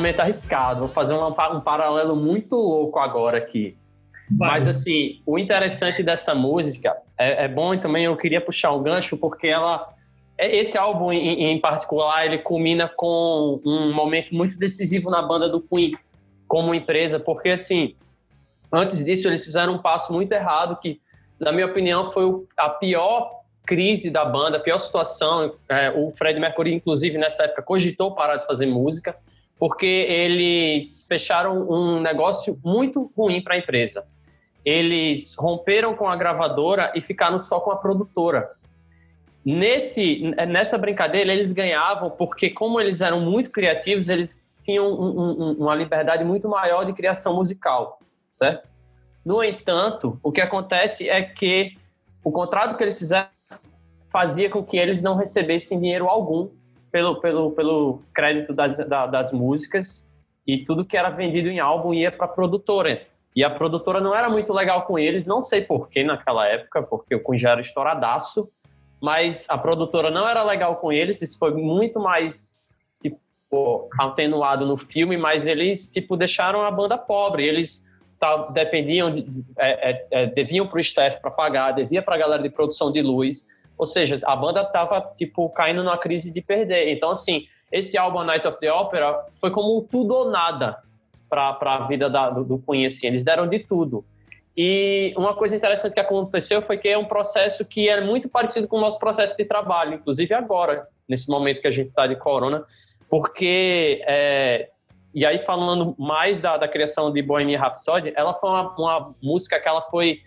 momento arriscado. Vou fazer um, um paralelo muito louco agora aqui. Mas assim, o interessante dessa música é, é bom e também eu queria puxar um gancho porque ela, é- esse álbum em, em particular, ele culmina com um momento muito decisivo na banda do Queen como empresa, porque assim, antes disso eles fizeram um passo muito errado que, na minha opinião, foi a pior crise da banda, a pior situação. É, o Fred Mercury, inclusive, nessa época cogitou parar de fazer música porque eles fecharam um negócio muito ruim para a empresa eles romperam com a gravadora e ficaram só com a produtora. Nesse, nessa brincadeira, eles ganhavam porque, como eles eram muito criativos, eles tinham um- um- uma liberdade muito maior de criação musical, certo? No entanto, o que acontece é que o contrato que eles fizeram fazia com que eles não recebessem dinheiro algum pelo, pelo, pelo crédito das, da- das músicas e tudo que era vendido em álbum ia para a produtora. E a produtora não era muito legal com eles, não sei porquê naquela época, porque o já era estouradaço, mas a produtora não era legal com eles, isso foi muito mais tipo, atenuado no filme, mas eles tipo deixaram a banda pobre, eles dependiam de, é, é, é, deviam para o staff para pagar, devia para a galera de produção de luz, ou seja, a banda tava tipo caindo numa crise de perder. Então assim, esse álbum Night of the Opera foi como um tudo ou nada para a vida da, do, do Queen, assim, eles deram de tudo. E uma coisa interessante que aconteceu foi que é um processo que é muito parecido com o nosso processo de trabalho, inclusive agora, nesse momento que a gente está de corona, porque, é, e aí falando mais da, da criação de Bohemian Rhapsody, ela foi uma, uma música que ela foi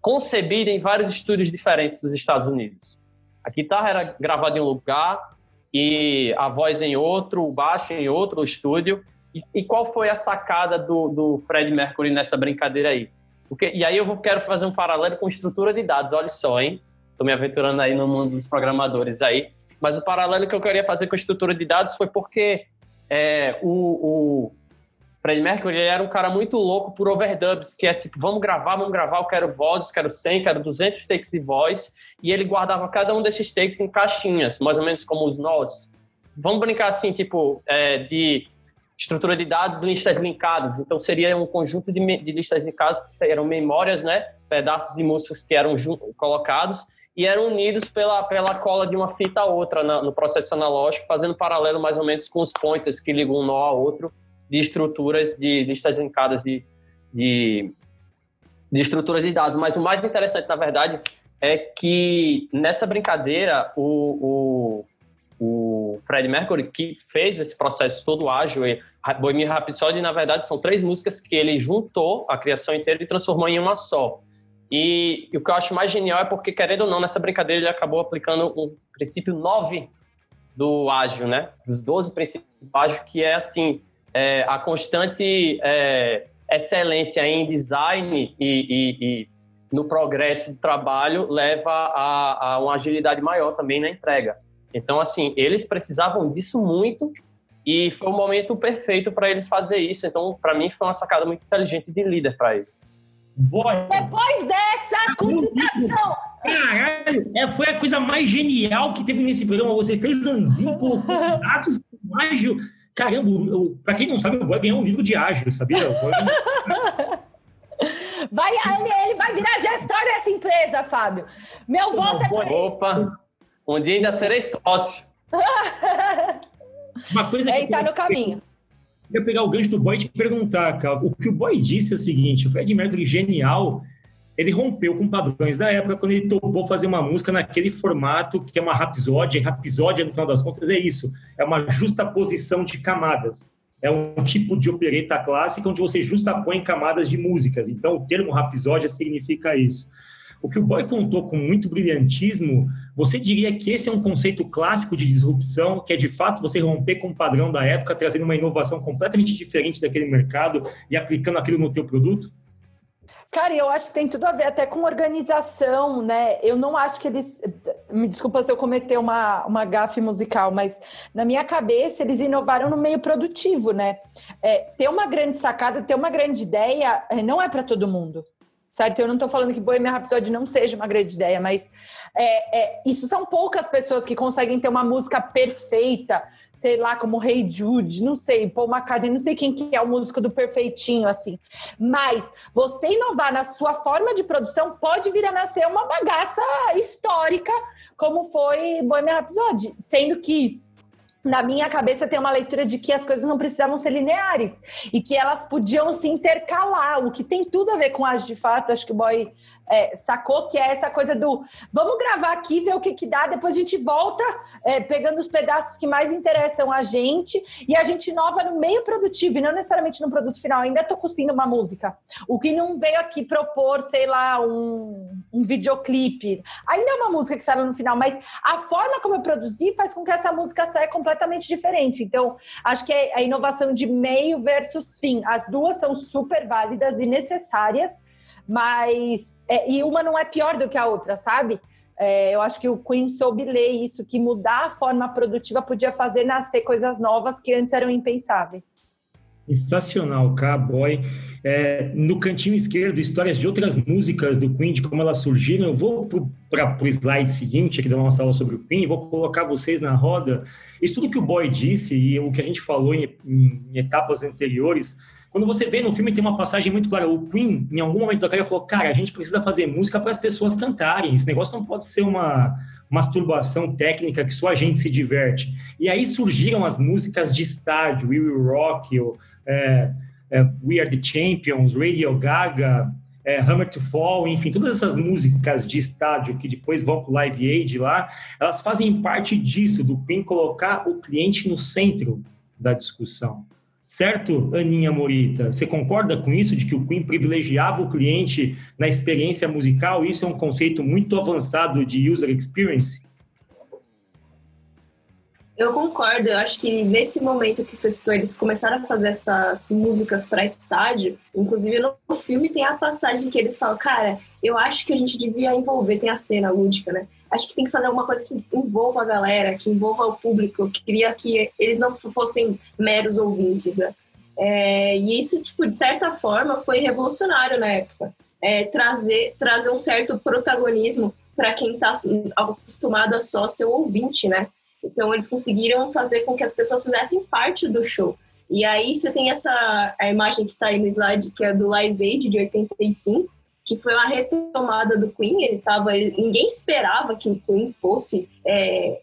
concebida em vários estúdios diferentes dos Estados Unidos. A guitarra era gravada em um lugar e a voz em outro, o baixo em outro estúdio. E, e qual foi a sacada do, do Fred Mercury nessa brincadeira aí? Porque, e aí eu vou, quero fazer um paralelo com estrutura de dados, olha só, hein? Estou me aventurando aí no mundo dos programadores aí. Mas o paralelo que eu queria fazer com estrutura de dados foi porque é, o, o Fred Mercury ele era um cara muito louco por overdubs, que é tipo, vamos gravar, vamos gravar, eu quero vozes, quero 100, quero 200 takes de voz, e ele guardava cada um desses takes em caixinhas, mais ou menos como os nós. Vamos brincar assim, tipo, é, de estrutura de dados, listas linkadas. Então, seria um conjunto de, de listas linkadas que eram memórias, né? Pedaços de músicas que eram colocados e eram unidos pela, pela cola de uma fita a outra na, no processo analógico, fazendo paralelo mais ou menos com os pointers que ligam um nó ao outro de estruturas de listas linkadas de, de, de estruturas de dados. Mas o mais interessante, na verdade, é que nessa brincadeira, o, o, o Fred Mercury, que fez esse processo todo ágil, e Bohemian Rhapsody, na verdade, são três músicas que ele juntou a criação inteira e transformou em uma só. E, e o que eu acho mais genial é porque, querendo ou não, nessa brincadeira ele acabou aplicando o princípio 9 do ágil, né? Dos 12 princípios do ágil, que é assim, é, a constante é, excelência em design e, e, e, no progresso do trabalho leva a, a uma agilidade maior também na entrega. Então, assim, eles precisavam disso muito e foi o momento perfeito para eles fazer isso. Então, para mim, foi uma sacada muito inteligente de líder para eles. Boy. Depois dessa comunicação. Caralho, é, foi a coisa mais genial que teve nesse programa. Você fez um vínculo com dados ágil. Caramba, para quem não sabe, o Boy ganhou um livro de ágil, sabia? Vai, ele, ele vai virar gestor dessa empresa, Fábio. Meu voto é pra Opa, um dia ainda serei sócio. Uma coisa ele tá no caminho. Eu queria pegar o gancho do Boy e te perguntar, cara. O que o Boy disse é o seguinte: o Fred Mercury genial ele rompeu com padrões da época quando ele topou fazer uma música naquele formato que é uma rapsódia, e rapsódia, no final das contas, é isso, é uma justa posição de camadas. É um tipo de opereta clássica onde você justapõe camadas de músicas. Então, o termo rapsódia significa isso. O que o Boy contou com muito brilhantismo, você diria que esse é um conceito clássico de disrupção, que é de fato você romper com o padrão da época, trazendo uma inovação completamente diferente daquele mercado e aplicando aquilo no teu produto? Cara, eu acho que tem tudo a ver até com organização, né? Eu não acho que eles. Me desculpa se eu cometer uma, uma gafe musical, mas na minha cabeça eles inovaram no meio produtivo, né? É, ter uma grande sacada, ter uma grande ideia, é, não é para todo mundo certo? Eu não estou falando que Bohemian Rhapsody não seja uma grande ideia, mas é, é, isso são poucas pessoas que conseguem ter uma música perfeita, sei lá, como Rei hey Jude, não sei, Paul McCartney, não sei quem que é o músico do perfeitinho, assim. Mas você inovar na sua forma de produção pode vir a nascer uma bagaça histórica, como foi Bohemian Rhapsody, sendo que na minha cabeça tem uma leitura de que as coisas não precisavam ser lineares e que elas podiam se intercalar, o que tem tudo a ver com as de fato, acho que o boy é, sacou que é essa coisa do vamos gravar aqui, ver o que, que dá, depois a gente volta é, pegando os pedaços que mais interessam a gente e a gente inova no meio produtivo e não necessariamente no produto final. Ainda tô cuspindo uma música. O que não veio aqui propor, sei lá, um, um videoclipe. Ainda é uma música que saiu no final, mas a forma como eu produzi faz com que essa música saia completamente diferente. Então, acho que é a inovação de meio versus fim. As duas são super válidas e necessárias mas é, e uma não é pior do que a outra, sabe? É, eu acho que o Queen soube ler isso, que mudar a forma produtiva podia fazer nascer coisas novas que antes eram impensáveis. Sensacional, Cowboy. É, no cantinho esquerdo, histórias de outras músicas do Queen, de como elas surgiram. Eu vou para o slide seguinte aqui da nossa aula sobre o Queen, vou colocar vocês na roda. Isso tudo que o Boy disse e o que a gente falou em, em etapas anteriores quando você vê no filme, tem uma passagem muito clara. O Queen, em algum momento da carreira, falou: Cara, a gente precisa fazer música para as pessoas cantarem. Esse negócio não pode ser uma masturbação técnica que só a gente se diverte. E aí surgiram as músicas de estádio: We Will Rock, ou, é, é, We Are the Champions, Radio Gaga. É, Hammer to Fall, enfim, todas essas músicas de estádio que depois vão para o Live Aid lá, elas fazem parte disso, do Queen colocar o cliente no centro da discussão. Certo, Aninha Morita? Você concorda com isso, de que o Queen privilegiava o cliente na experiência musical? Isso é um conceito muito avançado de user experience? Eu concordo. Eu acho que nesse momento que você citou, eles começaram a fazer essas músicas para estádio. Inclusive no filme tem a passagem que eles falam, cara, eu acho que a gente devia envolver, tem a cena lúdica, né? Acho que tem que fazer alguma coisa que envolva a galera, que envolva o público, que queria que eles não fossem meros ouvintes, né? É, e isso, tipo, de certa forma, foi revolucionário na época. É, trazer, trazer um certo protagonismo para quem está acostumado a só ser ouvinte, né? Então, eles conseguiram fazer com que as pessoas fizessem parte do show. E aí, você tem essa a imagem que está aí no slide, que é do Live Aid de 85, que foi uma retomada do Queen. Ele tava, ninguém esperava que o Queen fosse é,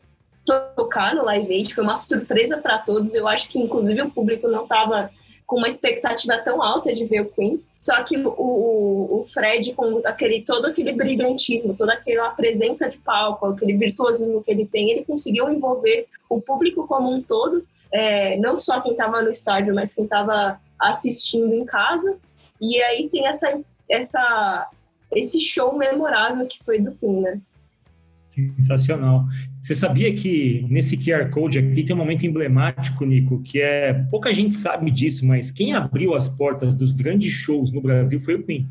tocar no Live Aid. Foi uma surpresa para todos. Eu acho que, inclusive, o público não estava com uma expectativa tão alta de ver o Queen. Só que o, o, o, Fred, com aquele, todo aquele brilhantismo, toda aquela presença de palco, aquele virtuosismo que ele tem, ele conseguiu envolver o público como um todo, é, não só quem estava no estádio, mas quem estava assistindo em casa. E aí tem essa essa, esse show memorável que foi do Queen, né? Sensacional. Você sabia que nesse QR Code aqui tem um momento emblemático, Nico, que é pouca gente sabe disso, mas quem abriu as portas dos grandes shows no Brasil foi o Queen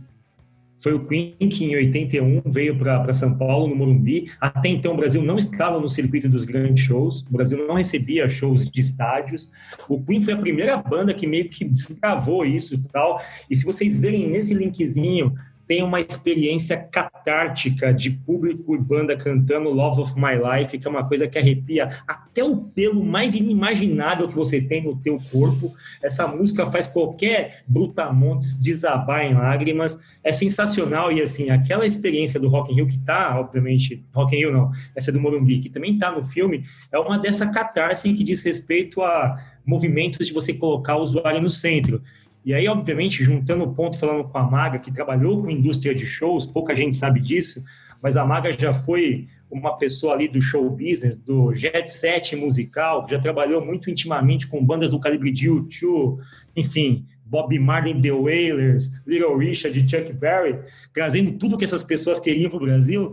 foi o Queen que em 81 veio para São Paulo, no Morumbi. Até então o Brasil não estava no circuito dos grandes shows, o Brasil não recebia shows de estádios. O Queen foi a primeira banda que meio que desgravou isso e tal. E se vocês verem nesse linkzinho, tem uma experiência catártica de público e banda cantando Love of My Life, que é uma coisa que arrepia até o pelo mais inimaginável que você tem no teu corpo. Essa música faz qualquer brutamontes desabar em lágrimas. É sensacional e assim, aquela experiência do Rock in Rio que tá, obviamente, Rock in Rio não, essa é do Morumbi, que também tá no filme, é uma dessa catarse que diz respeito a movimentos de você colocar o usuário no centro. E aí, obviamente, juntando o ponto, falando com a Maga, que trabalhou com indústria de shows, pouca gente sabe disso, mas a Maga já foi uma pessoa ali do show business, do jet set musical, já trabalhou muito intimamente com bandas do calibre de U2, enfim, Bob Marley, The Wailers, Little Richard, Chuck Berry, trazendo tudo que essas pessoas queriam para o Brasil.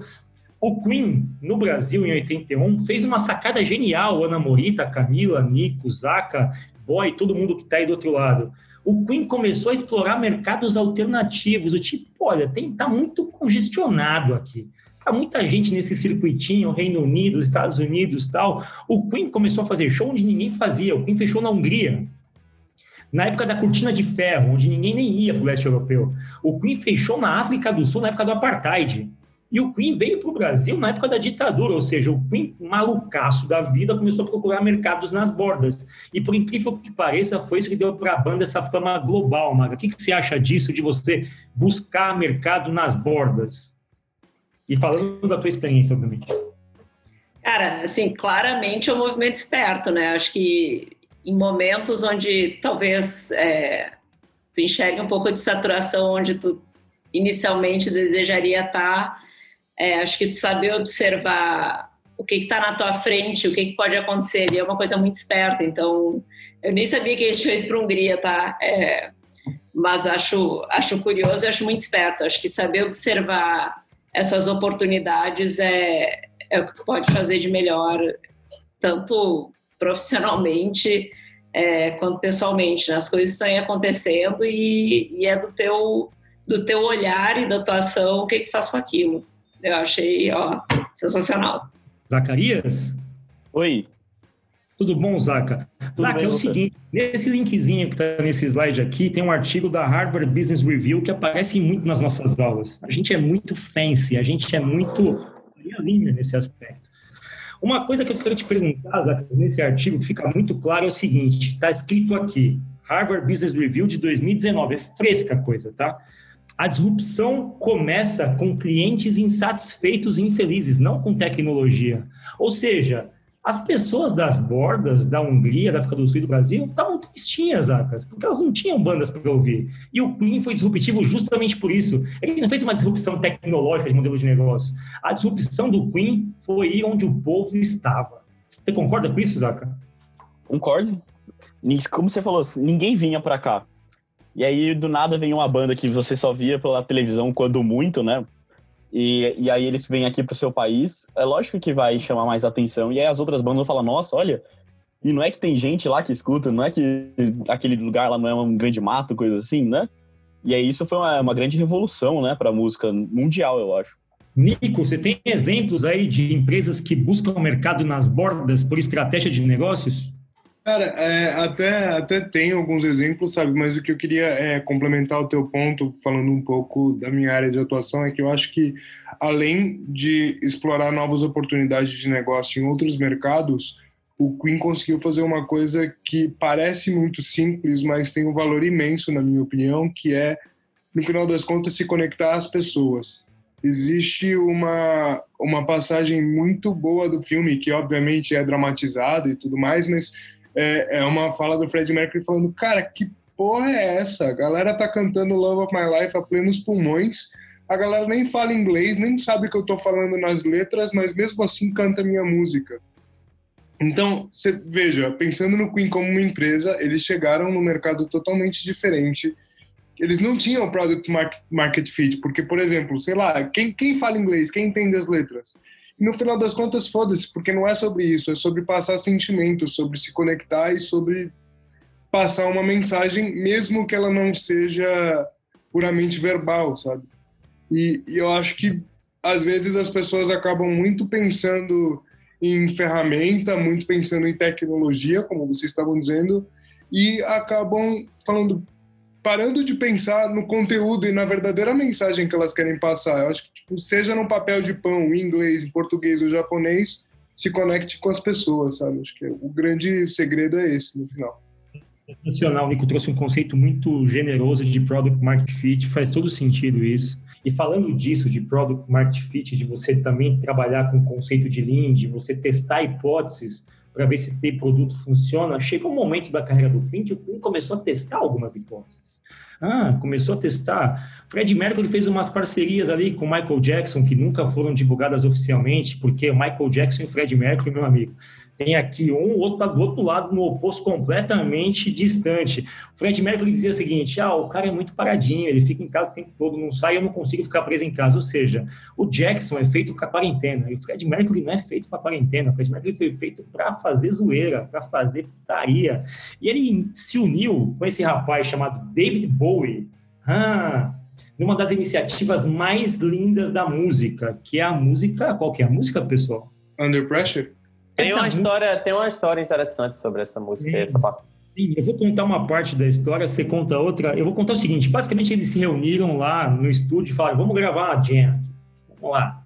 O Queen, no Brasil, em 81, fez uma sacada genial. Ana Morita, Camila, Nico, Zaca, Boy, todo mundo que está aí do outro lado. O Queen começou a explorar mercados alternativos, o tipo, olha, tem, tá muito congestionado aqui. Há muita gente nesse circuitinho, Reino Unido, Estados Unidos tal. O Queen começou a fazer show onde ninguém fazia. O Queen fechou na Hungria. Na época da cortina de ferro, onde ninguém nem ia para o leste europeu. O Queen fechou na África do Sul na época do apartheid. E o Queen veio para o Brasil na época da ditadura, ou seja, o Queen malucaço da vida começou a procurar mercados nas bordas. E por incrível que pareça, foi isso que deu para a banda essa fama global, Maga. O que, que você acha disso, de você buscar mercado nas bordas? E falando da tua experiência, obviamente. Cara, assim, claramente é um movimento esperto, né? Acho que em momentos onde talvez é, tu enxergue um pouco de saturação, onde tu inicialmente desejaria estar, é, acho que saber observar o que está na tua frente, o que, que, pode acontecer ali é uma coisa muito esperta. Então, eu nem sabia que tinham ido para Hungria, tá? É, mas acho, acho curioso e acho muito esperto. Acho que saber observar essas oportunidades é, é o que tu pode fazer de melhor, tanto profissionalmente é, quanto pessoalmente. Né? As coisas estão acontecendo e, e, é do teu, do teu olhar e da tua ação o que, que tu faz com aquilo. Eu achei ó, sensacional. Zacarias? Oi. Tudo bom, Zaca? Tudo Zaca, bem, é o você? seguinte, nesse linkzinho que está nesse slide aqui, tem um artigo da Harvard Business Review que aparece muito nas nossas aulas. A gente é muito fancy, a gente é muito linha nesse aspecto. Uma coisa que eu quero te perguntar, Zaca, nesse artigo que fica muito claro é o seguinte, está escrito aqui, Harvard Business Review de 2019, é fresca a coisa, tá? A disrupção começa com clientes insatisfeitos e infelizes, não com tecnologia. Ou seja, as pessoas das bordas da Hungria, da África do Sul e do Brasil estavam tristinhas, Acas, porque elas não tinham bandas para ouvir. E o Queen foi disruptivo justamente por isso. Ele não fez uma disrupção tecnológica de modelo de negócio. A disrupção do Queen foi ir onde o povo estava. Você concorda com isso, Zaca? Concordo. Como você falou, ninguém vinha para cá. E aí, do nada, vem uma banda que você só via pela televisão quando muito, né? E, e aí eles vêm aqui pro seu país, é lógico que vai chamar mais atenção. E aí as outras bandas vão falar, nossa, olha, e não é que tem gente lá que escuta, não é que aquele lugar lá não é um grande mato, coisa assim, né? E aí isso foi uma, uma grande revolução, né, pra música mundial, eu acho. Nico, você tem exemplos aí de empresas que buscam o mercado nas bordas por estratégia de negócios? Cara, é, até, até tem alguns exemplos, sabe? Mas o que eu queria é, complementar o teu ponto, falando um pouco da minha área de atuação, é que eu acho que, além de explorar novas oportunidades de negócio em outros mercados, o Queen conseguiu fazer uma coisa que parece muito simples, mas tem um valor imenso, na minha opinião, que é, no final das contas, se conectar às pessoas. Existe uma, uma passagem muito boa do filme, que obviamente é dramatizada e tudo mais, mas é, é uma fala do Fred Mercury falando, cara, que porra é essa? A galera tá cantando Love of My Life a plenos pulmões, a galera nem fala inglês, nem sabe o que eu tô falando nas letras, mas mesmo assim canta minha música. Então, você veja, pensando no Queen como uma empresa, eles chegaram no mercado totalmente diferente. Eles não tinham product market fit, porque, por exemplo, sei lá, quem, quem fala inglês, quem entende as letras? No final das contas, foda-se, porque não é sobre isso, é sobre passar sentimentos, sobre se conectar e sobre passar uma mensagem, mesmo que ela não seja puramente verbal, sabe? E, e eu acho que às vezes as pessoas acabam muito pensando em ferramenta, muito pensando em tecnologia, como vocês estavam dizendo, e acabam falando, parando de pensar no conteúdo e na verdadeira mensagem que elas querem passar. Eu acho que, tipo, seja no papel de pão, em inglês, em português ou japonês, se conecte com as pessoas, sabe? Acho que o grande segredo é esse, no final. Nacional, Nico trouxe um conceito muito generoso de Product Market Fit, faz todo sentido isso. E falando disso, de Product Market Fit, de você também trabalhar com o conceito de Lean, de você testar hipóteses, para ver se o produto funciona. Chegou um momento da carreira do Queen que o Queen começou a testar algumas hipóteses. Ah, começou a testar. Fred Mercury fez umas parcerias ali com Michael Jackson que nunca foram divulgadas oficialmente, porque Michael Jackson e Fred Mercury, meu amigo, tem aqui um, o outro tá do outro lado, no oposto completamente distante. O Fred Mercury dizia o seguinte: ah, o cara é muito paradinho, ele fica em casa o tempo todo, não sai, eu não consigo ficar preso em casa. Ou seja, o Jackson é feito para quarentena, e o Fred Mercury não é feito para quarentena, o Fred Mercury foi feito para fazer zoeira, para fazer putaria. E ele se uniu com esse rapaz chamado David Bowie. Ah, numa das iniciativas mais lindas da música, que é a música, qual que é a música, pessoal? Under Pressure? Tem uma, história, tem uma história interessante sobre essa música, essa parte. Sim, eu vou contar uma parte da história, você conta outra. Eu vou contar o seguinte: basicamente, eles se reuniram lá no estúdio e falaram, vamos gravar uma jam. Vamos lá.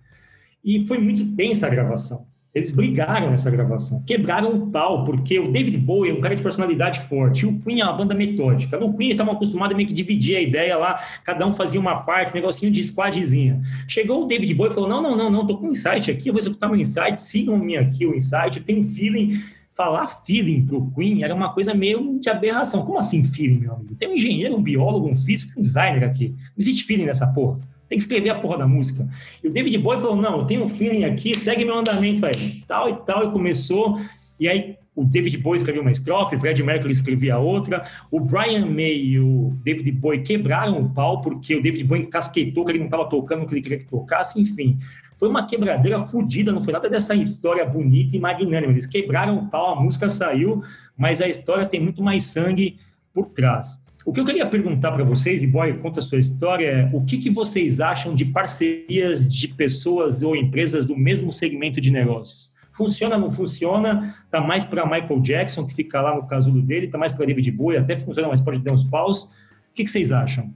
E foi muito tensa a gravação. Eles brigaram nessa gravação, quebraram o pau, porque o David Bowie é um cara de personalidade forte, e o Queen é uma banda metódica. No Queen, estavam acostumados a meio que dividir a ideia lá, cada um fazia uma parte, um negocinho de squadzinha. Chegou o David Bowie e falou: Não, não, não, não, tô com um insight aqui, eu vou executar meu insight, sigam-me aqui o insight, eu tenho um feeling. Falar feeling pro Queen era uma coisa meio de aberração. Como assim feeling, meu amigo? Tem um engenheiro, um biólogo, um físico, um designer aqui. Não existe feeling nessa porra. Tem que escrever a porra da música. E o David Bowie falou: não, eu tenho um feeling aqui, segue meu andamento aí. Tal e tal, e começou. E aí o David Bowie escreveu uma estrofe, o Fred Mercury escrevia outra. O Brian May e o David Bowie quebraram o pau, porque o David Bowie casquetou que ele não estava tocando o que ele queria que tocasse, enfim. Foi uma quebradeira fodida, não foi nada dessa história bonita e magnânima. Eles quebraram o pau, a música saiu, mas a história tem muito mais sangue por trás. O que eu queria perguntar para vocês, e Boy, conta a sua história, é o que, que vocês acham de parcerias de pessoas ou empresas do mesmo segmento de negócios? Funciona, não funciona? Tá mais para Michael Jackson, que fica lá no casulo dele, tá mais para David Bowie, até funciona, mas pode dar uns paus. O que, que vocês acham?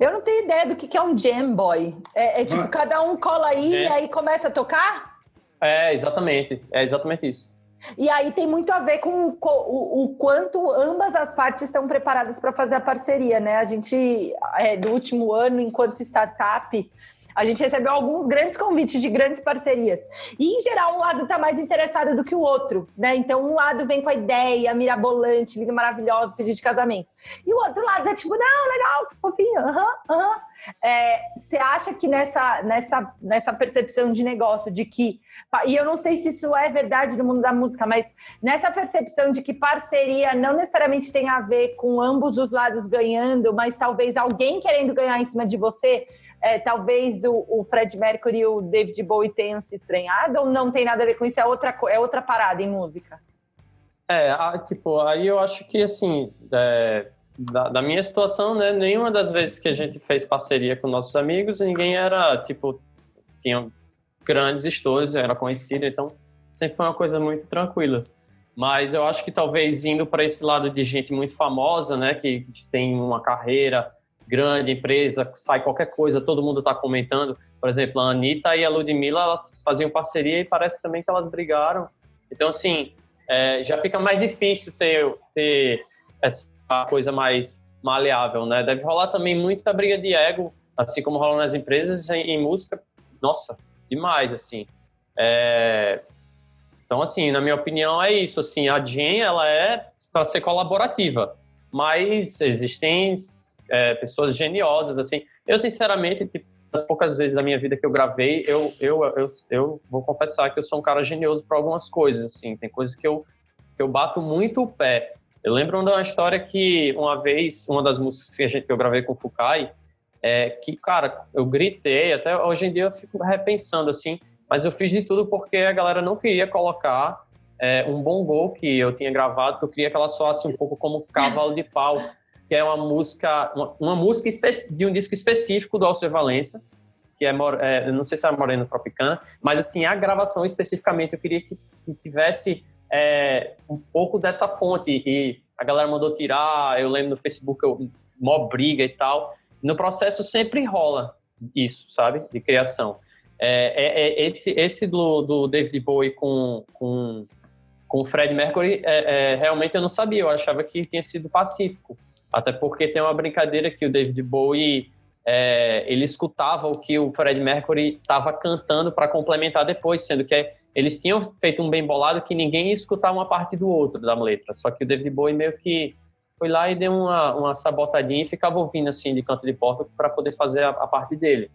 Eu não tenho ideia do que é um jam boy. É, é tipo, ah. cada um cola aí é. e aí começa a tocar? É, exatamente. É exatamente isso. E aí tem muito a ver com o, o quanto ambas as partes estão preparadas para fazer a parceria, né? A gente, é, do último ano, enquanto startup, a gente recebeu alguns grandes convites de grandes parcerias. E, em geral, um lado está mais interessado do que o outro, né? Então, um lado vem com a ideia mirabolante, lindo, maravilhoso, pedido de casamento. E o outro lado é tipo, não, legal, fofinho, aham, aham. Você acha que nessa, nessa, nessa percepção de negócio, de que. E eu não sei se isso é verdade no mundo da música, mas nessa percepção de que parceria não necessariamente tem a ver com ambos os lados ganhando, mas talvez alguém querendo ganhar em cima de você, é, talvez o, o, Fred Mercury e o David Bowie tenham se estranhado, ou não tem nada a ver com isso? É outra, é outra parada em música? É, tipo, aí eu acho que assim. É da, da, minha situação, né, nenhuma das vezes que a gente fez parceria com nossos amigos, ninguém era, tipo, tinha grandes estores, era conhecido, então sempre foi uma coisa muito tranquila. Mas eu acho que talvez indo para esse lado de gente muito famosa, né, que tem uma carreira grande, empresa, sai qualquer coisa, todo mundo está comentando. Por exemplo, a Anitta e a Ludmilla faziam parceria e parece também que elas brigaram. Então, assim, é, já fica mais difícil ter, ter essa coisa mais maleável, né? Deve rolar também muita briga de ego, assim como rola nas empresas, em, em música, nossa, demais, assim. É... Então, assim, na minha opinião, é isso, assim, a Jen, ela é para ser colaborativa, mas existem é, pessoas geniosas, assim. Eu, sinceramente, tipo, das poucas vezes da minha vida que eu gravei, eu, eu, eu, eu vou confessar que eu sou um cara genioso para algumas coisas, assim. Tem coisas que eu, que eu bato muito o pé. Eu lembro de uma história que uma vez, uma das músicas que, a gente, que eu gravei com o Fukai, é que, cara, eu gritei, até hoje em dia eu fico repensando assim, mas eu fiz de tudo porque a galera não queria colocar é, um bongô que eu tinha gravado, que eu queria que ela soasse um pouco como Cavalo de Pau, que é uma música, uma, uma música de um disco específico do Alceu Valença, que é, é, não sei se é Morena Tropicana, mas assim, a gravação especificamente eu queria que, que tivesse é, um pouco dessa fonte. E a galera mandou tirar, eu lembro no Facebook, eu, mó briga e tal. No processo sempre rola isso, sabe? De criação. É, é, é esse esse do, do David Bowie com, com, com o Fred Mercury, é, é, realmente eu não sabia, eu achava que tinha sido pacífico. Até porque tem uma brincadeira que o David Bowie é, ele escutava o que o Fred Mercury estava cantando para complementar depois, sendo que eles tinham feito um bem bolado que ninguém ia escutar uma parte do outro da letra. Só que o David Bowie meio que foi lá e deu uma, uma sabotadinha e ficava ouvindo assim de canto de porta para poder fazer a, a, parte dele.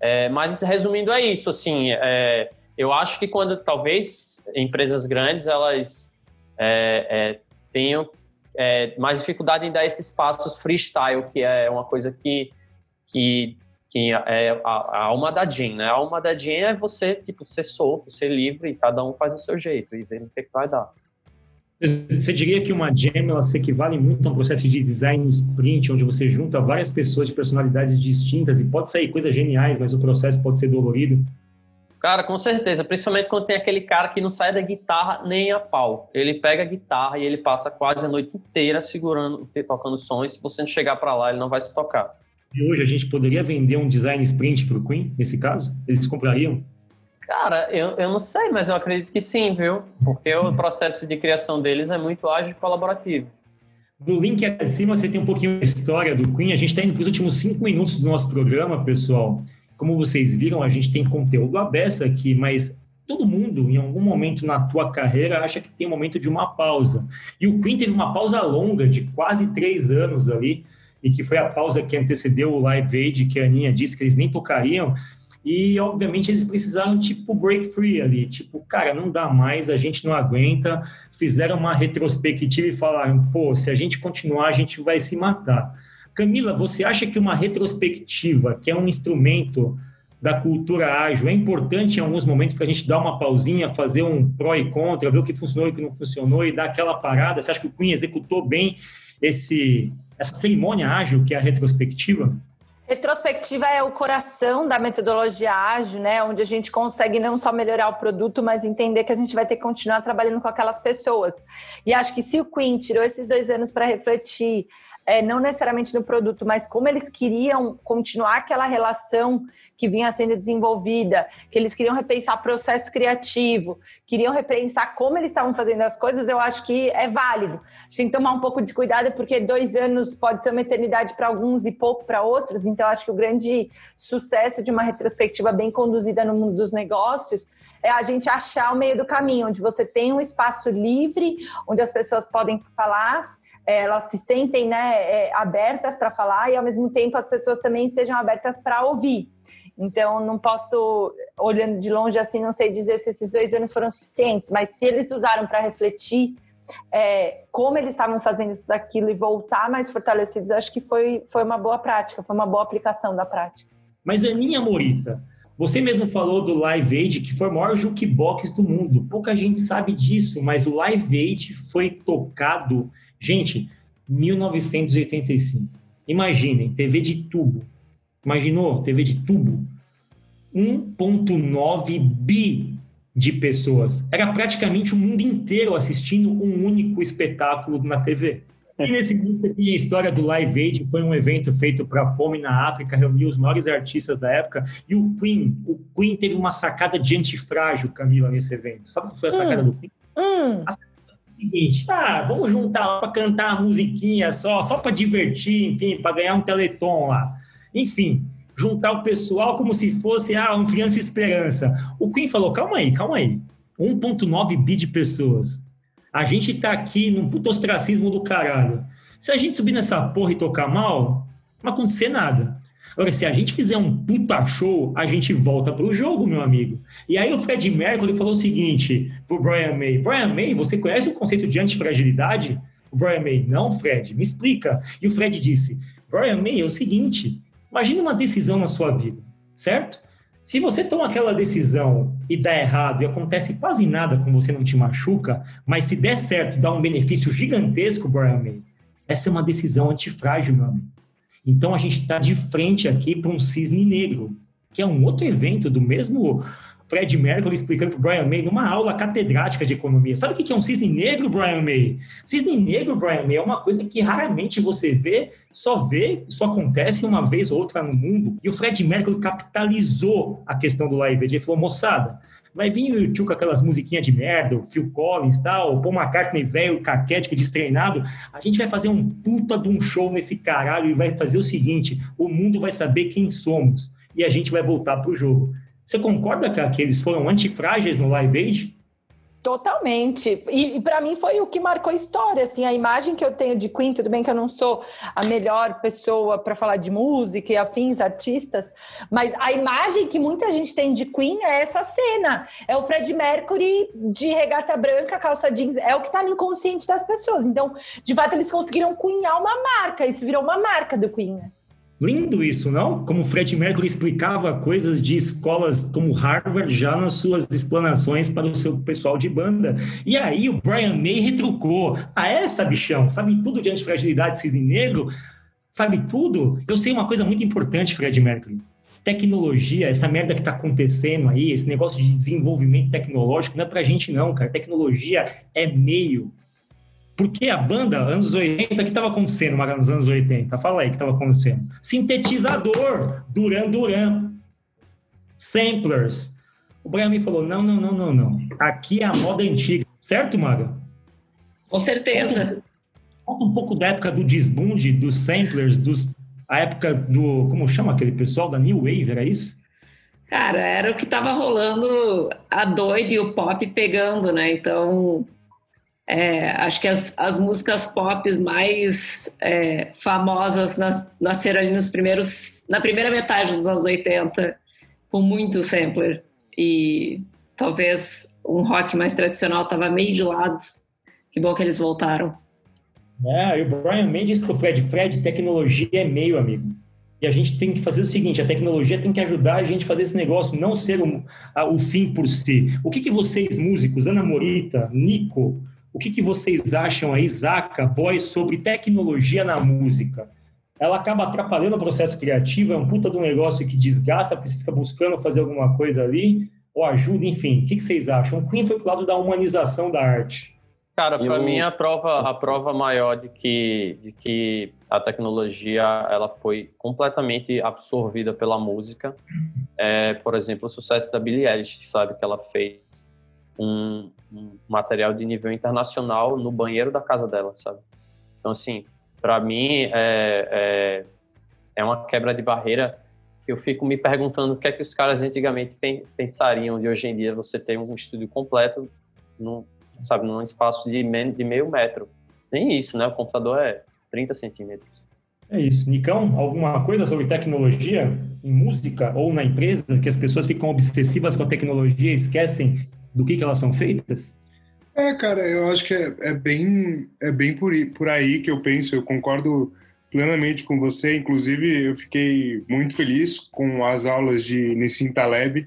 É, mas resumindo é isso, assim, é, eu acho que quando talvez empresas grandes elas é, é tenham é, mais dificuldade em dar esses passos freestyle, que é uma coisa que, que que é a, a, alma da Jean, né? A alma da Jean é você, tipo, ser solto, ser livre, e cada um faz o seu jeito, e vendo o que, que vai dar. Você diria que uma jam ela se equivale muito a um processo de design sprint, onde você junta várias pessoas de personalidades distintas e pode sair coisas geniais, mas o processo pode ser dolorido? Cara, com certeza, principalmente quando tem aquele cara que não sai da guitarra nem a pau. Ele pega a guitarra e ele passa quase a noite inteira segurando, tocando sons. Se você não chegar para lá, ele não vai se tocar. E hoje a gente poderia vender um design sprint para o Queen, nesse caso? Eles comprariam? Cara, eu, eu não sei, mas eu acredito que sim, viu? Porque o processo de criação deles é muito ágil e colaborativo. No link acima você tem um pouquinho da história do Queen. A gente está indo para os últimos cinco minutos do nosso programa, pessoal. Como vocês viram, a gente tem conteúdo aberto aqui, mas todo mundo, em algum momento na tua carreira, acha que tem um momento de uma pausa. E o Queen teve uma pausa longa, de quase três anos ali, e que foi a pausa que antecedeu o Live Aid, que a Aninha disse que eles nem tocariam. E, obviamente, eles precisaram, tipo, break free ali. Tipo, cara, não dá mais, a gente não aguenta. Fizeram uma retrospectiva e falaram, pô, se a gente continuar, a gente vai se matar. Camila, você acha que uma retrospectiva, que é um instrumento da cultura ágil, é importante em alguns momentos para a gente dar uma pausinha, fazer um pró e contra, ver o que funcionou e o que não funcionou e dar aquela parada? Você acha que o Queen executou bem esse, essa cerimônia ágil que é a retrospectiva? Retrospectiva é o coração da metodologia ágil, né? Onde a gente consegue não só melhorar o produto, mas entender que a gente vai ter que continuar trabalhando com aquelas pessoas. E acho que se o Queen tirou esses dois anos para refletir, é, não necessariamente no produto, mas como eles queriam continuar aquela relação que vinha sendo desenvolvida, que eles queriam repensar processo criativo, queriam repensar como eles estavam fazendo as coisas, eu acho que é válido. Tem que tomar um pouco de cuidado, porque dois anos pode ser uma eternidade para alguns e pouco para outros, então acho que o grande sucesso de uma retrospectiva bem conduzida no mundo dos negócios é a gente achar o meio do caminho, onde você tem um espaço livre, onde as pessoas podem falar, é, elas se sentem né, é, abertas para falar e, ao mesmo tempo, as pessoas também estejam abertas para ouvir. Então, não posso, olhando de longe assim, não sei dizer se esses dois anos foram suficientes, mas se eles usaram para refletir é, como eles estavam fazendo tudo aquilo e voltar mais fortalecidos, acho que foi, foi uma boa prática, foi uma boa aplicação da prática. Mas, Aninha Morita, você mesmo falou do Live Aid, que foi o maior jukebox do mundo. Pouca gente sabe disso, mas o Live Aid foi tocado, gente, 1985. Imaginem, TV de tubo, Imaginou? TV de tubo. 1,9 bi de pessoas. Era praticamente o mundo inteiro assistindo um único espetáculo na TV. E nesse vídeo tem a história do Live Aid, foi um evento feito para a fome na África, reuniu os maiores artistas da época, e o Queen, o Queen teve uma sacada de antifrágil, Camila, nesse evento. Sabe qual foi a sacada hum, do Queen? Hum. A sacada foi o seguinte, ah, vamos juntar lá para cantar a musiquinha só, só para divertir, enfim, para ganhar um teleton lá. Enfim, juntar o pessoal como se fosse ah, um Criança Esperança. O Queen falou: calma aí, calma aí. 1,9 bi de pessoas. A gente tá aqui num puto ostracismo do caralho. Se a gente subir nessa porra e tocar mal, não vai acontecer nada. Agora, se a gente fizer um puta show, a gente volta pro jogo, meu amigo. E aí o Fred Mercury falou o seguinte pro Brian May: Brian May, você conhece o conceito de antifragilidade? O Brian May, não, Fred, me explica. E o Fred disse: Brian May, é o seguinte, Imagine uma decisão na sua vida, certo? Se você toma aquela decisão e dá errado e acontece quase nada com você, não te machuca, mas se der certo, dá um benefício gigantesco, Brian May, essa é uma decisão antifrágil, meu amigo. Então a gente está de frente aqui para um cisne negro, que é um outro evento do mesmo Fred Mercury explicando para o Brian May numa aula catedrática de economia. Sabe o que é um cisne negro, Brian May? Cisne negro, Brian May, é uma coisa que raramente você vê, só vê, só acontece uma vez ou outra no mundo. E o Fred Mercury capitalizou a questão do Live Aid. Ele falou, moçada, vai vir o YouTube com aquelas musiquinhas de merda, o Phil Collins tal, o Paul McCartney velho, caquético, destreinado. A gente vai fazer um puta de um show nesse caralho e vai fazer o seguinte: o mundo vai saber quem somos e a gente vai voltar pro jogo. Você concorda que eles foram antifrágeis no Live Aid? Totalmente. E, e para mim foi o que marcou a história. Assim, a imagem que eu tenho de Queen, tudo bem que eu não sou a melhor pessoa para falar de música e afins, artistas, mas a imagem que muita gente tem de Queen é essa cena. É o Fred Mercury de regata branca, calça jeans. É o que está no inconsciente das pessoas. Então, de fato, eles conseguiram cunhar uma marca. Isso virou uma marca do Queen. Né? Lindo isso, não? Como Fred Mercury explicava coisas de escolas como Harvard já nas suas explanações para o seu pessoal de banda. E aí o Brian May retrucou. Ah, essa bichão, sabe tudo de antifragilidade cisne negro? Sabe tudo? Eu sei uma coisa muito importante, Fred Mercury. Tecnologia, essa merda que está acontecendo aí, esse negócio de desenvolvimento tecnológico, não é pra gente não, cara. Tecnologia é meio. Porque a banda, anos 80, o que estava acontecendo nos anos 80? Fala aí o que estava acontecendo. Sintetizador, Duran Duran, samplers. O Brian me falou: não, não, não, não, não. Aqui é a moda antiga. Certo, Maga? Com certeza. Conta um pouco da época do desbunde, dos samplers, dos, a época do. Como chama aquele pessoal? Da New Wave, era isso? Cara, era o que estava rolando a doida e o pop pegando, né? Então, é, acho que as, as músicas pop mais é, famosas nas, nasceram ali nos primeiros, na primeira metade dos anos 80, com muito sampler. E talvez um rock mais tradicional estava meio de lado. Que bom que eles voltaram. É, e o Brian May disse pro Fred, Fred, tecnologia é meio, amigo. E a gente tem que fazer o seguinte, a tecnologia tem que ajudar a gente a fazer esse negócio, não ser o, a, o fim por si. O que, que vocês, músicos, Ana Morita, Nico, o que, que vocês acham aí, Zaca, Boy, sobre tecnologia na música? Ela acaba atrapalhando o processo criativo, é um puta de um negócio que desgasta, porque você fica buscando fazer alguma coisa ali, ou ajuda, enfim. O que, que vocês acham? O Queen foi pro lado da humanização da arte. Cara, para eu... mim a prova, a prova maior de que, de que a tecnologia ela foi completamente absorvida pela música é, por exemplo, o sucesso da Billie Eilish, sabe que ela fez um, um material de nível internacional no banheiro da casa dela, sabe? Então, assim, para mim é, é, é, uma quebra de barreira eu fico me perguntando o que é que os caras antigamente pensariam de hoje em dia você ter um estúdio completo num, sabe, num espaço de, de meio metro. Nem isso, né? O computador é 30 centímetros. É isso. Nicão, alguma coisa sobre tecnologia em música ou na empresa que as pessoas ficam obsessivas com a tecnologia e esquecem do que, que elas são feitas? É, cara, eu acho que é, é bem, é bem por, por aí que eu penso. Eu concordo plenamente com você. Inclusive, eu fiquei muito feliz com as aulas de Nissim Taleb,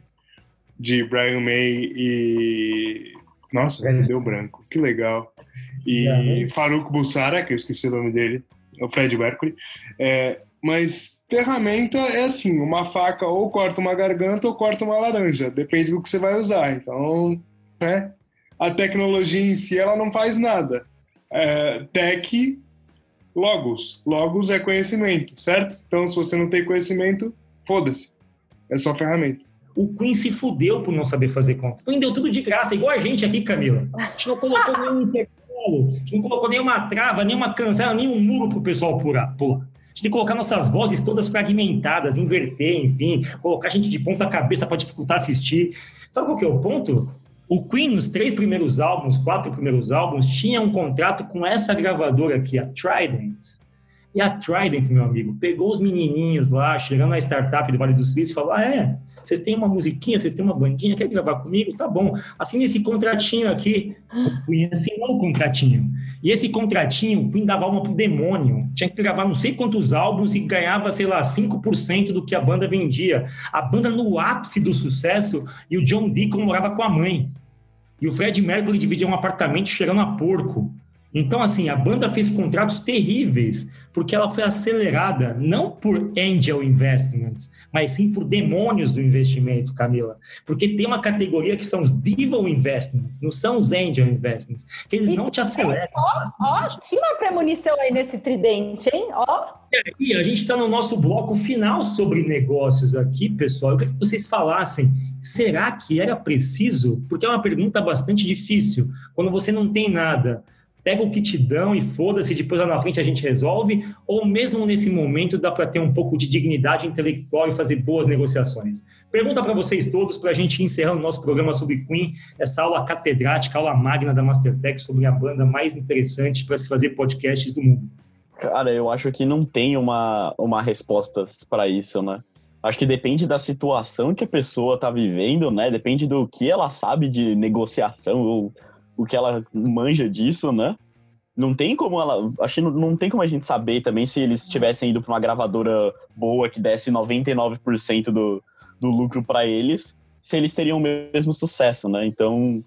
de Brian May e. Nossa, é. deu branco. Que legal. E é, Farouk Bussara, que eu esqueci o nome dele, o Fred Mercury. É, mas ferramenta é assim, uma faca ou corta uma garganta ou corta uma laranja, depende do que você vai usar. Então, né? A tecnologia em si ela não faz nada. É, tech, logos. Logos é conhecimento, certo? Então, se você não tem conhecimento, foda-se. É só ferramenta. O Queen se fudeu por não saber fazer conta. O Queen deu tudo de graça, igual a gente aqui, Camila. A gente não colocou nenhum intervalo, a gente não colocou nenhuma trava, nenhuma cancela, nenhum muro pro pessoal pular. pular gente tem que colocar nossas vozes todas fragmentadas, inverter, enfim, colocar gente de ponta cabeça para dificultar assistir. Sabe qual que é o ponto? O Queen, nos três primeiros álbuns, quatro primeiros álbuns, tinha um contrato com essa gravadora aqui, a Trident. E a Trident, meu amigo, pegou os menininhos lá, chegando na startup do Vale do Silício e falou: Ah, é? Vocês têm uma musiquinha, vocês têm uma bandinha, quer gravar comigo? Tá bom. Assina esse contratinho aqui. O Queen assinou o contratinho. E esse contratinho, o Queen dava alma pro demônio. Tinha que gravar não sei quantos álbuns e ganhava, sei lá, 5% do que a banda vendia. A banda no ápice do sucesso e o John Deacon morava com a mãe. E o Fred Mercury dividia um apartamento cheirando a porco. Então, assim, a banda fez contratos terríveis, porque ela foi acelerada não por angel investments, mas sim por demônios do investimento, Camila. Porque tem uma categoria que são os devil investments, não são os angel investments, que eles e não te aceleram. Ó, ó, tinha uma premonição aí nesse tridente, hein? Ó. E a gente está no nosso bloco final sobre negócios aqui, pessoal. Eu queria que vocês falassem, será que era preciso? Porque é uma pergunta bastante difícil. Quando você não tem nada pega o que te dão e foda-se, depois lá na frente a gente resolve, ou mesmo nesse momento dá para ter um pouco de dignidade intelectual e fazer boas negociações? Pergunta para vocês todos, para a gente encerrar o nosso programa sobre Queen, essa aula catedrática, aula magna da Mastertech sobre a banda mais interessante para se fazer podcasts do mundo. Cara, eu acho que não tem uma, uma resposta para isso, né? Acho que depende da situação que a pessoa tá vivendo, né? Depende do que ela sabe de negociação ou o que ela manja disso, né? Não tem como ela. Acho que não, tem como a gente saber também se eles tivessem ido para uma gravadora boa que desse 99% do, do lucro para eles, se eles teriam o mesmo sucesso, né? Então,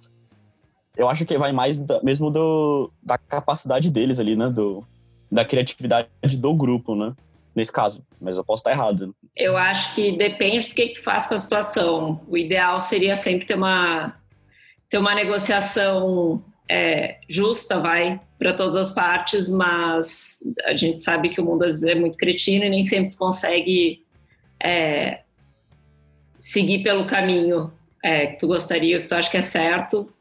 eu acho que vai mais da, mesmo do, da capacidade deles ali, né? Do, da criatividade do grupo, né? Nesse caso, mas eu posso estar errado. Eu acho que depende do que, que tu faz com a situação. O ideal seria sempre ter uma, ter uma negociação é, justa, vai, para todas as partes, mas a gente sabe que o mundo às vezes é muito cretino e nem sempre consegue é, seguir pelo caminho é, que tu gostaria, que tu acha que é certo.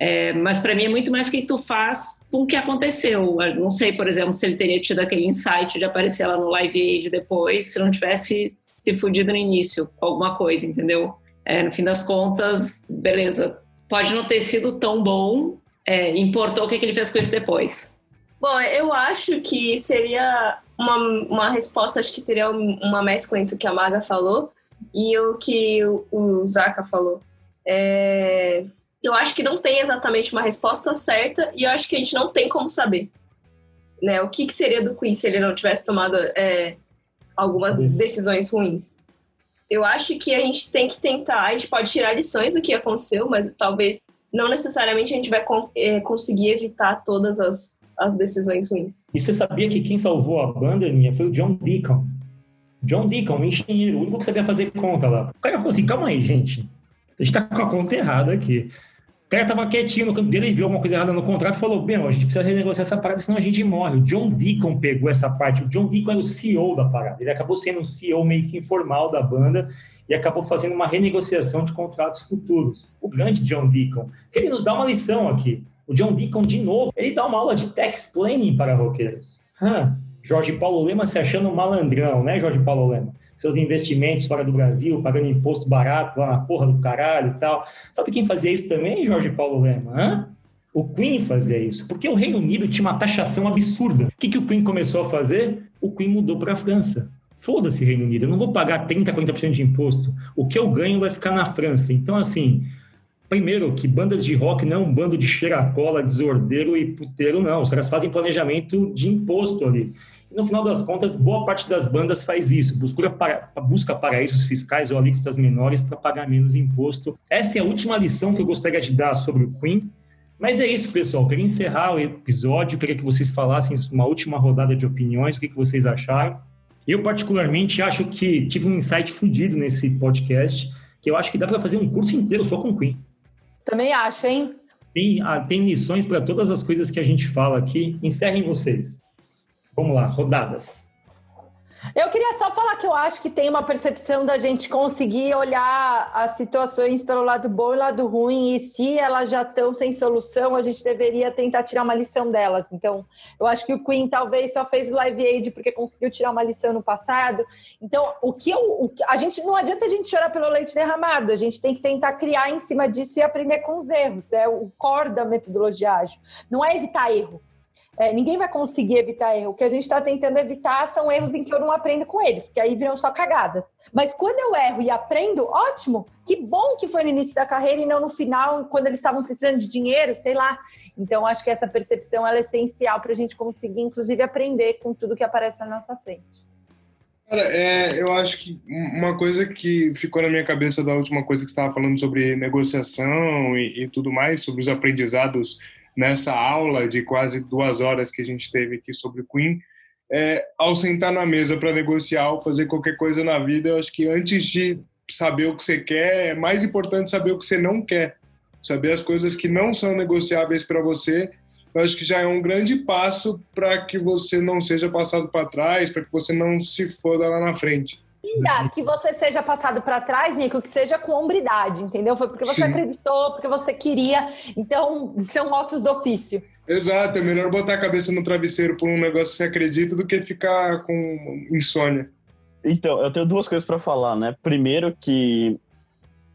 É, mas para mim é muito mais o que tu faz com o que aconteceu. Eu não sei, por exemplo, se ele teria tido aquele insight de aparecer lá no Live Aid depois, se não tivesse se fudido no início, alguma coisa, entendeu? É, no fim das contas, beleza. Pode não ter sido tão bom, é, importou o que, que ele fez com isso depois. Bom, eu acho que seria uma, uma resposta, acho que seria uma mescla entre o que a Maga falou e o que o, o Zaka falou. É, eu acho que não tem exatamente uma resposta certa e eu acho que a gente não tem como saber. Né, o que, que seria do Queen se ele não tivesse tomado é, algumas decisões ruins? Eu acho que a gente tem que tentar, a gente pode tirar lições do que aconteceu, mas talvez não necessariamente a gente vai é, conseguir evitar todas as, as decisões ruins. E você sabia que quem salvou a banda, Ninha, foi o John Deacon. John Deacon, um engenheiro, o único que sabia fazer conta lá. O cara falou assim: calma aí, gente. A gente tá com a conta errada aqui. O cara tava quietinho no canto dele e viu alguma coisa errada no contrato e falou: Bem, a gente precisa renegociar essa parada, senão a gente morre. O John Deacon pegou essa parte. O John Deacon era o CEO da parada. Ele acabou sendo um CEO meio que informal da banda e acabou fazendo uma renegociação de contratos futuros. O grande John Deacon. Que ele nos dá uma lição aqui. O John Deacon, de novo, ele dá uma aula de tech explaining para roqueiros. Hum, Jorge Paulo Lema se achando malandrão, né, Jorge Paulo Lema? Seus investimentos fora do Brasil, pagando imposto barato lá na porra do caralho e tal. Sabe quem fazia isso também, Jorge Paulo Lema? Hã? O Queen fazia isso, porque o Reino Unido tinha uma taxação absurda. O que, que o Queen começou a fazer? O Queen mudou para a França. Foda-se, Reino Unido, eu não vou pagar 30%, 40% de imposto. O que eu ganho vai ficar na França. Então, assim, primeiro, que bandas de rock não é um bando de cheiracola, desordeiro e puteiro, não. Os caras fazem planejamento de imposto ali. E no final das contas, boa parte das bandas faz isso, busca, para, busca paraísos fiscais ou alíquotas menores para pagar menos imposto. Essa é a última lição que eu gostaria de dar sobre o Queen. Mas é isso, pessoal. Para encerrar o episódio, queria que vocês falassem uma última rodada de opiniões, o que, que vocês acharam. Eu, particularmente, acho que tive um insight fudido nesse podcast, que eu acho que dá para fazer um curso inteiro só com Queen. Também acho, hein? Tem, ah, tem lições para todas as coisas que a gente fala aqui. Encerrem vocês. Vamos lá, rodadas. Eu queria só falar que eu acho que tem uma percepção da gente conseguir olhar as situações pelo lado bom e lado ruim, e se elas já estão sem solução, a gente deveria tentar tirar uma lição delas. Então, eu acho que o Queen talvez só fez o Live Aid porque conseguiu tirar uma lição no passado. Então, o que eu, o, a gente não adianta a gente chorar pelo leite derramado, a gente tem que tentar criar em cima disso e aprender com os erros. É o core da metodologia ágil. Não é evitar erro é, ninguém vai conseguir evitar erro. O que a gente está tentando evitar são erros em que eu não aprendo com eles, porque aí viram só cagadas. Mas quando eu erro e aprendo, ótimo! Que bom que foi no início da carreira e não no final, quando eles estavam precisando de dinheiro, sei lá. Então, acho que essa percepção é essencial para a gente conseguir, inclusive, aprender com tudo que aparece na nossa frente. Cara, é, eu acho que uma coisa que ficou na minha cabeça da última coisa que você estava falando sobre negociação e, e tudo mais, sobre os aprendizados nessa aula de quase duas horas que a gente teve aqui sobre Queen, é, ao sentar na mesa para negociar ou fazer qualquer coisa na vida, eu acho que antes de saber o que você quer, é mais importante saber o que você não quer. Saber as coisas que não são negociáveis para você, eu acho que já é um grande passo para que você não seja passado para trás, para que você não se foda lá na frente. Ainda que você seja passado para trás, Nico, que seja com hombridade, entendeu? Foi porque você Sim. acreditou, porque você queria. Então, são ossos do ofício. Exato, é melhor botar a cabeça no travesseiro por um negócio que você acredita do que ficar com insônia. Então, eu tenho duas coisas para falar, né? Primeiro que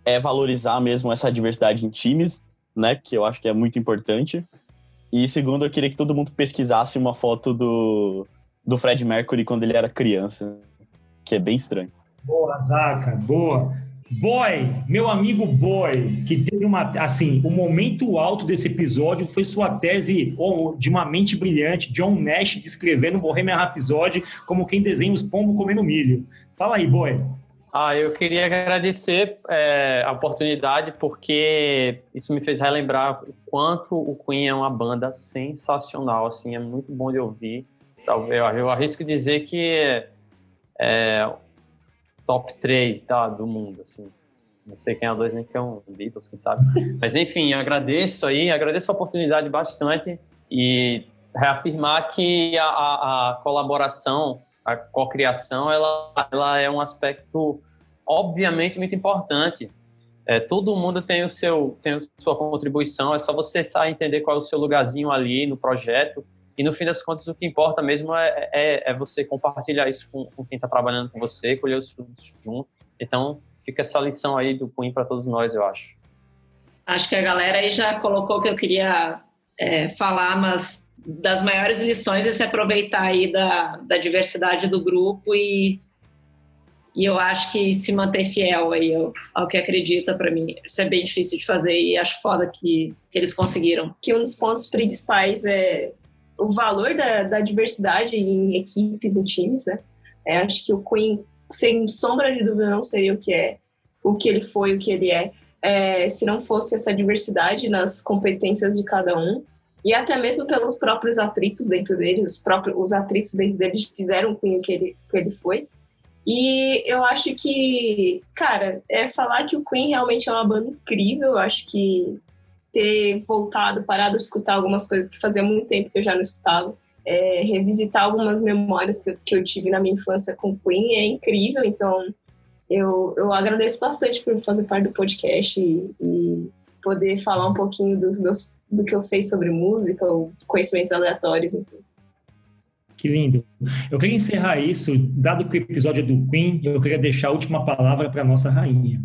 é valorizar mesmo essa diversidade em times, né? Que eu acho que é muito importante. E segundo, eu queria que todo mundo pesquisasse uma foto do, do Fred Mercury quando ele era criança, que é bem estranho. Boa, Zaca, boa. Boy, meu amigo Boy, que teve uma, assim, o momento alto desse episódio foi sua tese de uma mente brilhante, John Nash descrevendo Bohemian Rhapsody como quem desenha os pombos comendo milho. Fala aí, Boy. Ah, eu queria agradecer é, a oportunidade porque isso me fez relembrar o quanto o Queen é uma banda sensacional, assim, é muito bom de ouvir. Talvez eu arrisco dizer que é top 3 tá, do mundo, assim. Não sei quem é a dois nem quem é um Beatles, assim, sabe? Mas enfim, agradeço aí, agradeço a oportunidade bastante e reafirmar que a, a, a colaboração a cocriação ela, ela é um aspecto obviamente muito importante. É, todo mundo tem o seu tem a sua contribuição, é só você saber entender qual é o seu lugarzinho ali no projeto e no fim das contas o que importa mesmo é, é, é você compartilhar isso com, com quem está trabalhando com você, colher os frutos junto. Então fica essa lição aí do Queen para todos nós, eu acho. Acho que a galera aí já colocou o que eu queria é, falar, mas das maiores lições é se aproveitar aí da, da diversidade do grupo e, e eu acho que se manter fiel aí ao, ao que acredita para mim. Isso é bem difícil de fazer e acho foda que, que eles conseguiram. Que um dos pontos principais é o valor da, da diversidade em equipes, em times, né? É, acho que o Queen, sem sombra de dúvida, não seria o que é, o que ele foi, o que ele é, é se não fosse essa diversidade nas competências de cada um e até mesmo pelos próprios atritos dentro dele, os próprios os atritos dentro dele fizeram com que ele, que ele foi. E eu acho que, cara, é falar que o Queen realmente é uma banda incrível. Eu acho que ter voltado, parado de escutar algumas coisas que fazia muito tempo que eu já não escutava, é, revisitar algumas memórias que eu, que eu, tive na minha infância com Queen é incrível. Então, eu, eu agradeço bastante por fazer parte do podcast e, e poder falar um pouquinho dos meus do que eu sei sobre música ou conhecimentos aleatórios. Enfim. Que lindo. Eu queria encerrar isso, dado que o episódio é do Queen, eu queria deixar a última palavra para nossa rainha.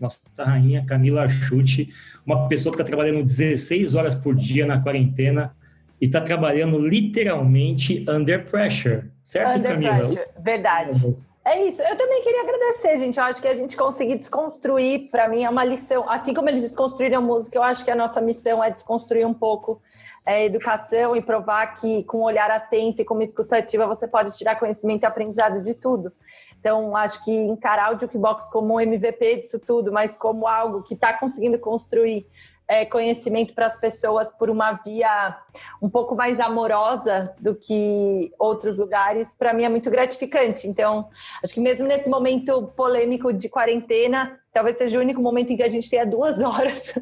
Nossa rainha Camila Chute, uma pessoa que está trabalhando 16 horas por dia na quarentena e está trabalhando literalmente under pressure. Certo, under Camila? Pressure. Verdade. É isso. Eu também queria agradecer, gente. Eu acho que a gente conseguir desconstruir, para mim, é uma lição. Assim como eles desconstruíram a música, eu acho que a nossa missão é desconstruir um pouco é, a educação e provar que, com um olhar atento e com uma escutativa, você pode tirar conhecimento e aprendizado de tudo. Então, acho que encarar o Jukebox como um MVP disso tudo, mas como algo que está conseguindo construir é, conhecimento para as pessoas por uma via um pouco mais amorosa do que outros lugares, para mim é muito gratificante. Então, acho que mesmo nesse momento polêmico de quarentena, talvez seja o único momento em que a gente tenha duas horas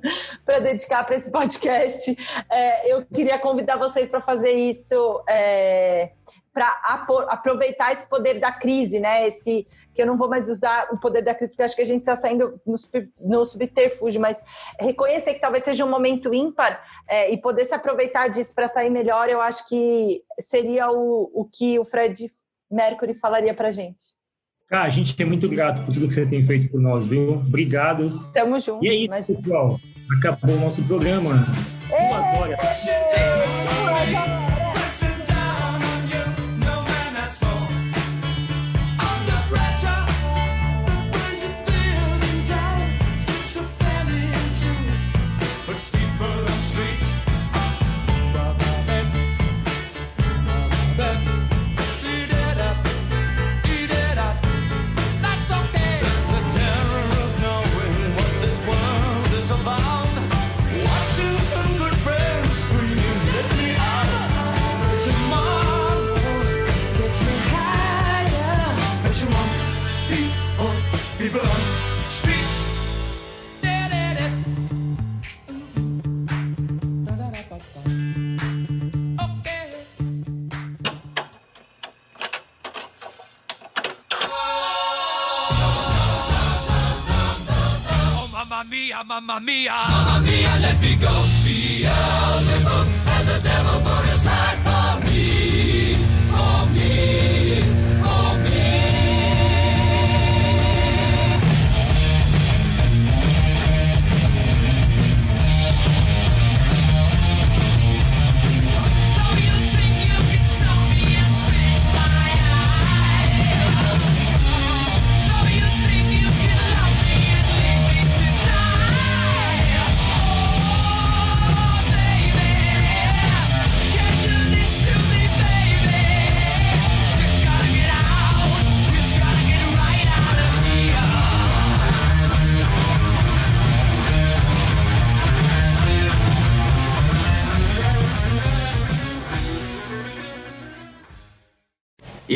para dedicar para esse podcast. É, eu queria convidar vocês para fazer isso. É, para aproveitar esse poder da crise, né? Esse que eu não vou mais usar o poder da crise, porque acho que a gente está saindo no, no subterfúgio, mas reconhecer que talvez seja um momento ímpar é, e poder se aproveitar disso para sair melhor, eu acho que seria o, o que o Fred Mercury falaria para gente. Ah, a gente é muito grato por tudo que você tem feito por nós, viu? Obrigado. Tamo junto. E aí, imagina. pessoal, acabou o nosso programa. Duas horas. Oh, mamma mia, mamma mia, mamma mia, let me go. Beelzebub has a devil put aside